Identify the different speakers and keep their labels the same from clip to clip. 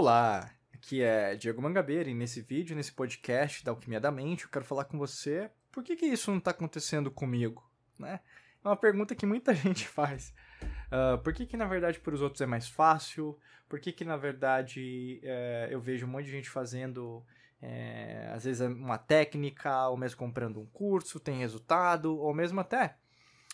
Speaker 1: Olá, aqui é Diego Mangabeira e nesse vídeo, nesse podcast da Alquimia da Mente, eu quero falar com você por que, que isso não está acontecendo comigo, né? É uma pergunta que muita gente faz. Uh, por que, que na verdade para os outros é mais fácil? Por que, que na verdade é, eu vejo um monte de gente fazendo, é, às vezes, uma técnica, ou mesmo comprando um curso, tem resultado, ou mesmo até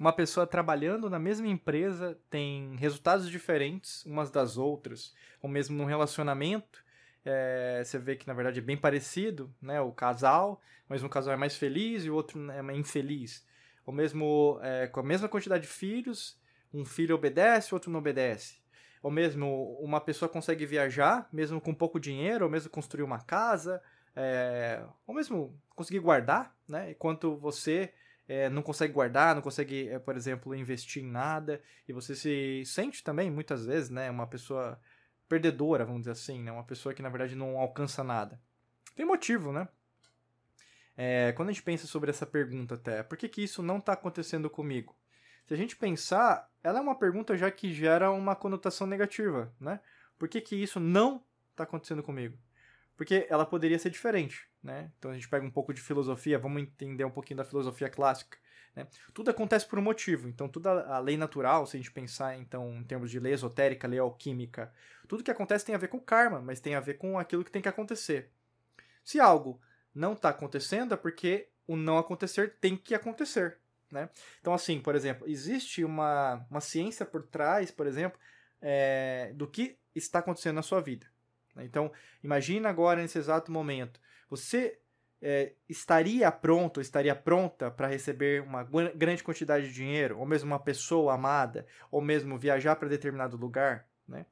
Speaker 1: uma pessoa trabalhando na mesma empresa tem resultados diferentes umas das outras, ou mesmo num relacionamento, é, você vê que na verdade é bem parecido, né? O casal, mas um casal é mais feliz e o outro é mais infeliz. Ou mesmo é, com a mesma quantidade de filhos, um filho obedece, o outro não obedece. Ou mesmo uma pessoa consegue viajar, mesmo com pouco dinheiro, ou mesmo construir uma casa, é, ou mesmo conseguir guardar, né? Enquanto você é, não consegue guardar, não consegue, é, por exemplo, investir em nada, e você se sente também, muitas vezes, né, uma pessoa perdedora, vamos dizer assim, né, uma pessoa que na verdade não alcança nada. Tem motivo, né? É, quando a gente pensa sobre essa pergunta até, por que, que isso não está acontecendo comigo? Se a gente pensar, ela é uma pergunta já que gera uma conotação negativa, né? Por que, que isso não está acontecendo comigo? Porque ela poderia ser diferente, né? Então a gente pega um pouco de filosofia, vamos entender um pouquinho da filosofia clássica. Né? Tudo acontece por um motivo. Então, toda a lei natural, se a gente pensar então em termos de lei esotérica, lei alquímica, tudo que acontece tem a ver com karma, mas tem a ver com aquilo que tem que acontecer. Se algo não está acontecendo, é porque o não acontecer tem que acontecer. Né? Então, assim, por exemplo, existe uma, uma ciência por trás, por exemplo, é, do que está acontecendo na sua vida. Então, imagina agora, nesse exato momento, você é, estaria pronto, estaria pronta para receber uma grande quantidade de dinheiro, ou mesmo uma pessoa amada, ou mesmo viajar para determinado lugar, né?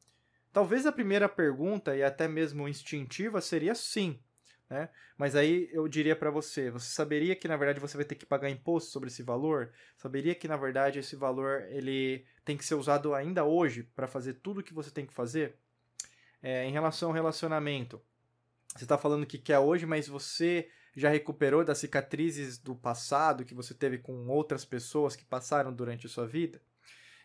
Speaker 1: Talvez a primeira pergunta, e até mesmo instintiva, seria sim. Né? Mas aí eu diria para você, você saberia que na verdade você vai ter que pagar imposto sobre esse valor? Saberia que na verdade esse valor ele tem que ser usado ainda hoje para fazer tudo o que você tem que fazer? É, em relação ao relacionamento, você está falando que quer hoje, mas você já recuperou das cicatrizes do passado que você teve com outras pessoas que passaram durante a sua vida?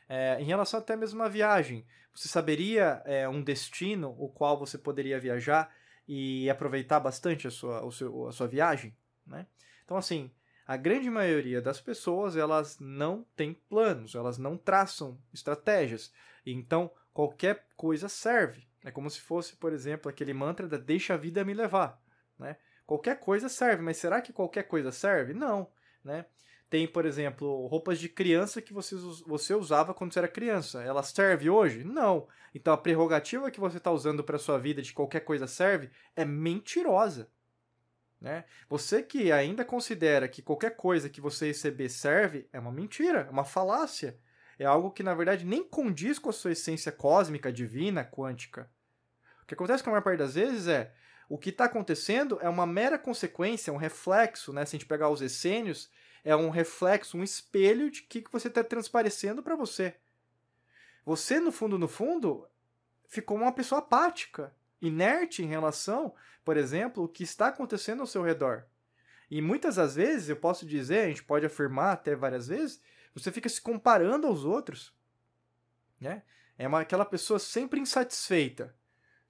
Speaker 1: É, em relação até mesmo à viagem, você saberia é, um destino o qual você poderia viajar e aproveitar bastante a sua, seu, a sua viagem? Né? Então, assim, a grande maioria das pessoas elas não tem planos, elas não traçam estratégias. Então, qualquer coisa serve. É como se fosse, por exemplo, aquele mantra da deixa a vida me levar, né? Qualquer coisa serve, mas será que qualquer coisa serve? Não, né? Tem, por exemplo, roupas de criança que você, você usava quando você era criança. Ela serve hoje? Não. Então a prerrogativa que você está usando para sua vida de qualquer coisa serve é mentirosa. Né? Você que ainda considera que qualquer coisa que você receber serve é uma mentira, é uma falácia. É algo que na verdade nem condiz com a sua essência cósmica, divina, quântica. O que acontece com a maior parte das vezes é o que está acontecendo é uma mera consequência, um reflexo, né? Se a gente pegar os essênios, é um reflexo, um espelho de que, que você está transparecendo para você. Você, no fundo, no fundo, ficou uma pessoa apática, inerte em relação, por exemplo, o que está acontecendo ao seu redor. E muitas das vezes, eu posso dizer, a gente pode afirmar até várias vezes, você fica se comparando aos outros. Né? É uma, aquela pessoa sempre insatisfeita.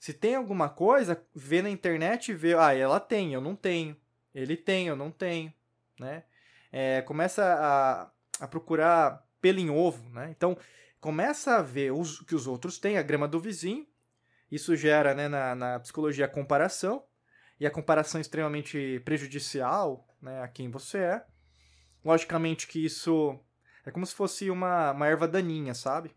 Speaker 1: Se tem alguma coisa, vê na internet e vê, ah, ela tem, eu não tenho. Ele tem, eu não tenho, né? É, começa a, a procurar pelo em ovo, né? Então, começa a ver os, que os outros têm, a grama do vizinho. Isso gera, né, na, na psicologia, a comparação. E a comparação é extremamente prejudicial, né, a quem você é. Logicamente que isso é como se fosse uma, uma erva daninha, sabe?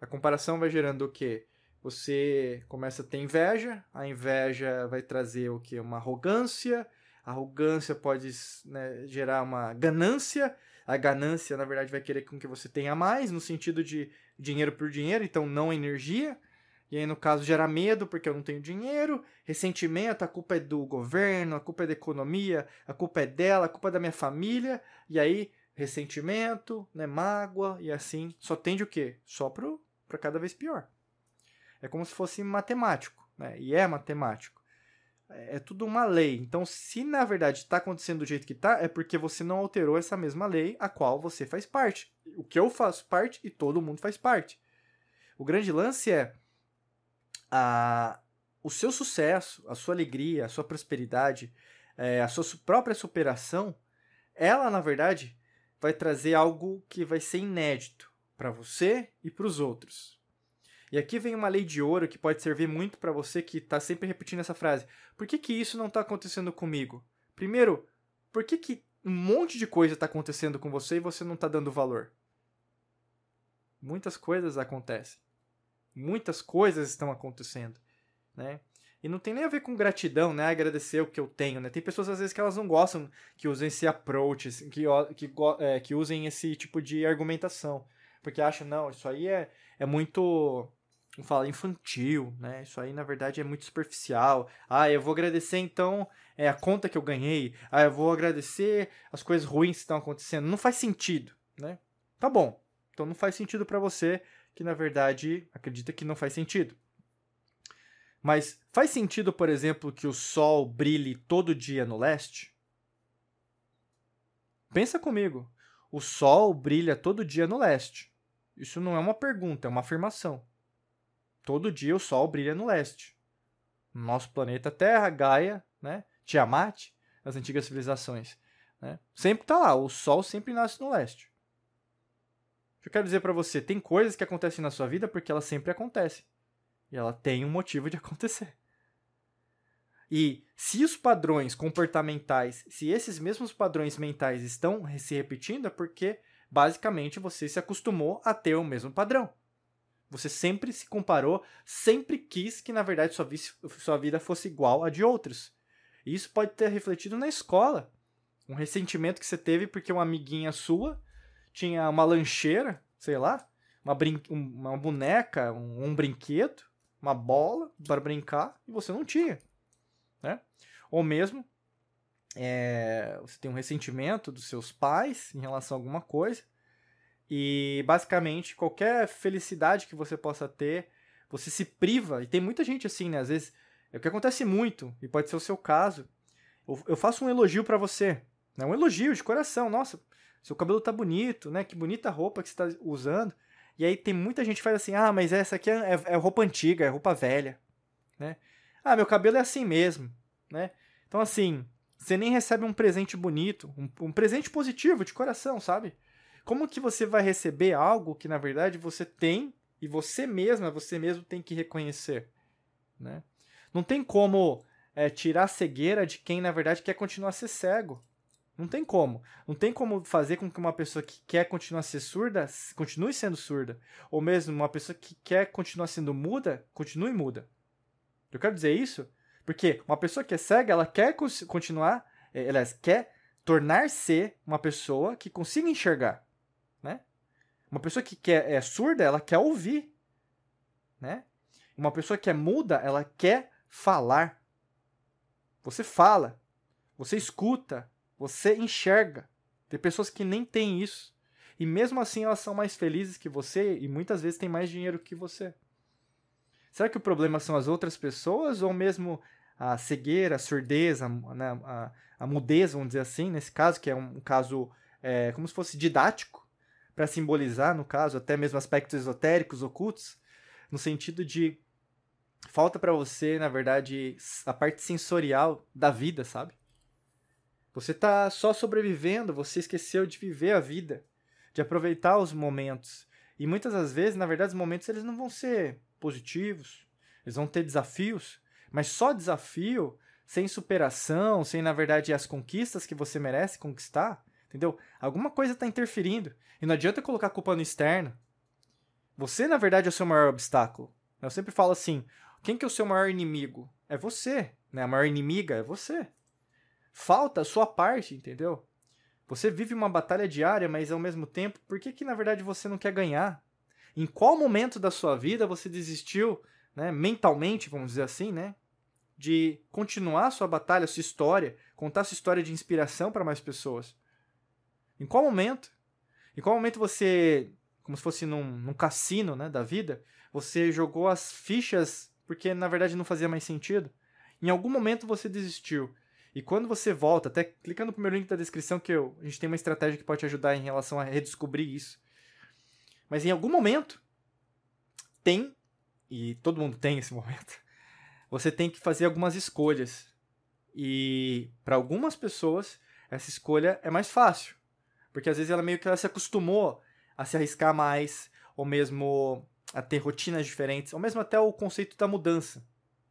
Speaker 1: A comparação vai gerando o quê? Você começa a ter inveja, a inveja vai trazer o que? Uma arrogância, a arrogância pode né, gerar uma ganância, a ganância, na verdade, vai querer com que você tenha mais, no sentido de dinheiro por dinheiro, então não energia. E aí, no caso, gera medo porque eu não tenho dinheiro, ressentimento, a culpa é do governo, a culpa é da economia, a culpa é dela, a culpa é da minha família. E aí, ressentimento, né, mágoa, e assim, só tende o quê? Só para cada vez pior. É como se fosse matemático, né? E é matemático. É, é tudo uma lei. Então, se na verdade está acontecendo do jeito que está, é porque você não alterou essa mesma lei a qual você faz parte. O que eu faço parte e todo mundo faz parte. O grande lance é a o seu sucesso, a sua alegria, a sua prosperidade, é, a sua própria superação, ela, na verdade, vai trazer algo que vai ser inédito para você e para os outros. E aqui vem uma lei de ouro que pode servir muito para você que está sempre repetindo essa frase. Por que, que isso não está acontecendo comigo? Primeiro, por que, que um monte de coisa está acontecendo com você e você não está dando valor? Muitas coisas acontecem. Muitas coisas estão acontecendo, né? E não tem nem a ver com gratidão, né? Agradecer o que eu tenho, né? Tem pessoas às vezes que elas não gostam que usem esse approach, que, que, é, que usem esse tipo de argumentação. Porque acham, não, isso aí é, é muito vamos falar, infantil, né? Isso aí, na verdade, é muito superficial. Ah, eu vou agradecer, então, é, a conta que eu ganhei. Ah, eu vou agradecer as coisas ruins que estão acontecendo. Não faz sentido, né? Tá bom. Então não faz sentido para você que, na verdade, acredita que não faz sentido. Mas faz sentido, por exemplo, que o sol brilhe todo dia no leste? Pensa comigo. O sol brilha todo dia no leste. Isso não é uma pergunta, é uma afirmação. Todo dia o Sol brilha no leste. Nosso planeta Terra, Gaia, né? Tiamat, as antigas civilizações. Né? Sempre está lá, o Sol sempre nasce no leste. O que eu quero dizer para você, tem coisas que acontecem na sua vida porque elas sempre acontecem. E ela tem um motivo de acontecer. E se os padrões comportamentais, se esses mesmos padrões mentais estão se repetindo, é porque basicamente você se acostumou a ter o mesmo padrão. Você sempre se comparou, sempre quis que, na verdade, sua, sua vida fosse igual a de outros. E isso pode ter refletido na escola. Um ressentimento que você teve porque uma amiguinha sua tinha uma lancheira, sei lá, uma, brin uma boneca, um, um brinquedo, uma bola para brincar, e você não tinha. Né? Ou mesmo é, você tem um ressentimento dos seus pais em relação a alguma coisa, e basicamente, qualquer felicidade que você possa ter, você se priva. E tem muita gente assim, né? Às vezes, é o que acontece muito, e pode ser o seu caso. Eu, faço um elogio para você, né? Um elogio de coração. Nossa, seu cabelo tá bonito, né? Que bonita roupa que você tá usando. E aí tem muita gente que faz assim: ah, mas essa aqui é, é, é roupa antiga, é roupa velha, né? Ah, meu cabelo é assim mesmo, né? Então, assim, você nem recebe um presente bonito, um, um presente positivo de coração, sabe? Como que você vai receber algo que na verdade você tem e você mesma, você mesmo tem que reconhecer, né? Não tem como é, tirar a cegueira de quem na verdade quer continuar a ser cego. Não tem como. Não tem como fazer com que uma pessoa que quer continuar a ser surda continue sendo surda. Ou mesmo uma pessoa que quer continuar sendo muda, continue muda. Eu quero dizer isso porque uma pessoa que é cega, ela quer continuar, é, ela quer tornar-se uma pessoa que consiga enxergar? Uma pessoa que quer, é surda, ela quer ouvir, né? Uma pessoa que é muda, ela quer falar. Você fala, você escuta, você enxerga. Tem pessoas que nem têm isso. E mesmo assim elas são mais felizes que você e muitas vezes têm mais dinheiro que você. Será que o problema são as outras pessoas ou mesmo a cegueira, a surdez, a, né, a, a mudez, vamos dizer assim, nesse caso, que é um, caso é, como se fosse didático? Para simbolizar, no caso, até mesmo aspectos esotéricos, ocultos, no sentido de falta para você, na verdade, a parte sensorial da vida, sabe? Você tá só sobrevivendo, você esqueceu de viver a vida, de aproveitar os momentos. E muitas das vezes, na verdade, os momentos eles não vão ser positivos, eles vão ter desafios, mas só desafio, sem superação, sem, na verdade, as conquistas que você merece conquistar, Entendeu? Alguma coisa está interferindo. E não adianta colocar a culpa no externo. Você, na verdade, é o seu maior obstáculo. Eu sempre falo assim: quem que é o seu maior inimigo? É você. Né? A maior inimiga é você. Falta a sua parte, entendeu? Você vive uma batalha diária, mas ao mesmo tempo, por que, que na verdade você não quer ganhar? Em qual momento da sua vida você desistiu, né, mentalmente, vamos dizer assim, né, de continuar a sua batalha, sua história, contar sua história de inspiração para mais pessoas? Em qual momento? Em qual momento você, como se fosse num, num cassino né, da vida, você jogou as fichas porque na verdade não fazia mais sentido? Em algum momento você desistiu. E quando você volta, até clica no primeiro link da descrição que eu, a gente tem uma estratégia que pode te ajudar em relação a redescobrir isso. Mas em algum momento tem, e todo mundo tem esse momento, você tem que fazer algumas escolhas. E para algumas pessoas, essa escolha é mais fácil. Porque às vezes ela meio que ela se acostumou a se arriscar mais, ou mesmo a ter rotinas diferentes, ou mesmo até o conceito da mudança.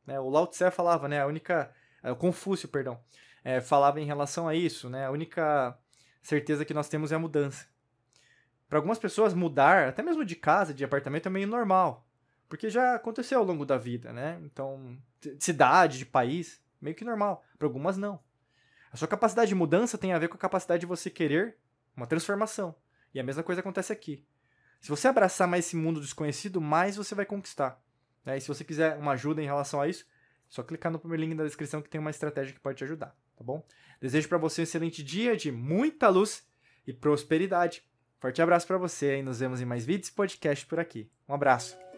Speaker 1: Né? O Lao Tse falava, né? A única. É, o Confúcio, perdão. É, falava em relação a isso, né? A única certeza que nós temos é a mudança. Para algumas pessoas, mudar, até mesmo de casa, de apartamento, é meio normal. Porque já aconteceu ao longo da vida, né? Então, de cidade, de país, meio que normal. Para algumas, não. A sua capacidade de mudança tem a ver com a capacidade de você querer uma transformação. E a mesma coisa acontece aqui. Se você abraçar mais esse mundo desconhecido, mais você vai conquistar. Né? E se você quiser uma ajuda em relação a isso, é só clicar no primeiro link da descrição que tem uma estratégia que pode te ajudar, tá bom? Desejo para você um excelente dia de muita luz e prosperidade. Forte abraço para você e nos vemos em mais vídeos e podcast por aqui. Um abraço.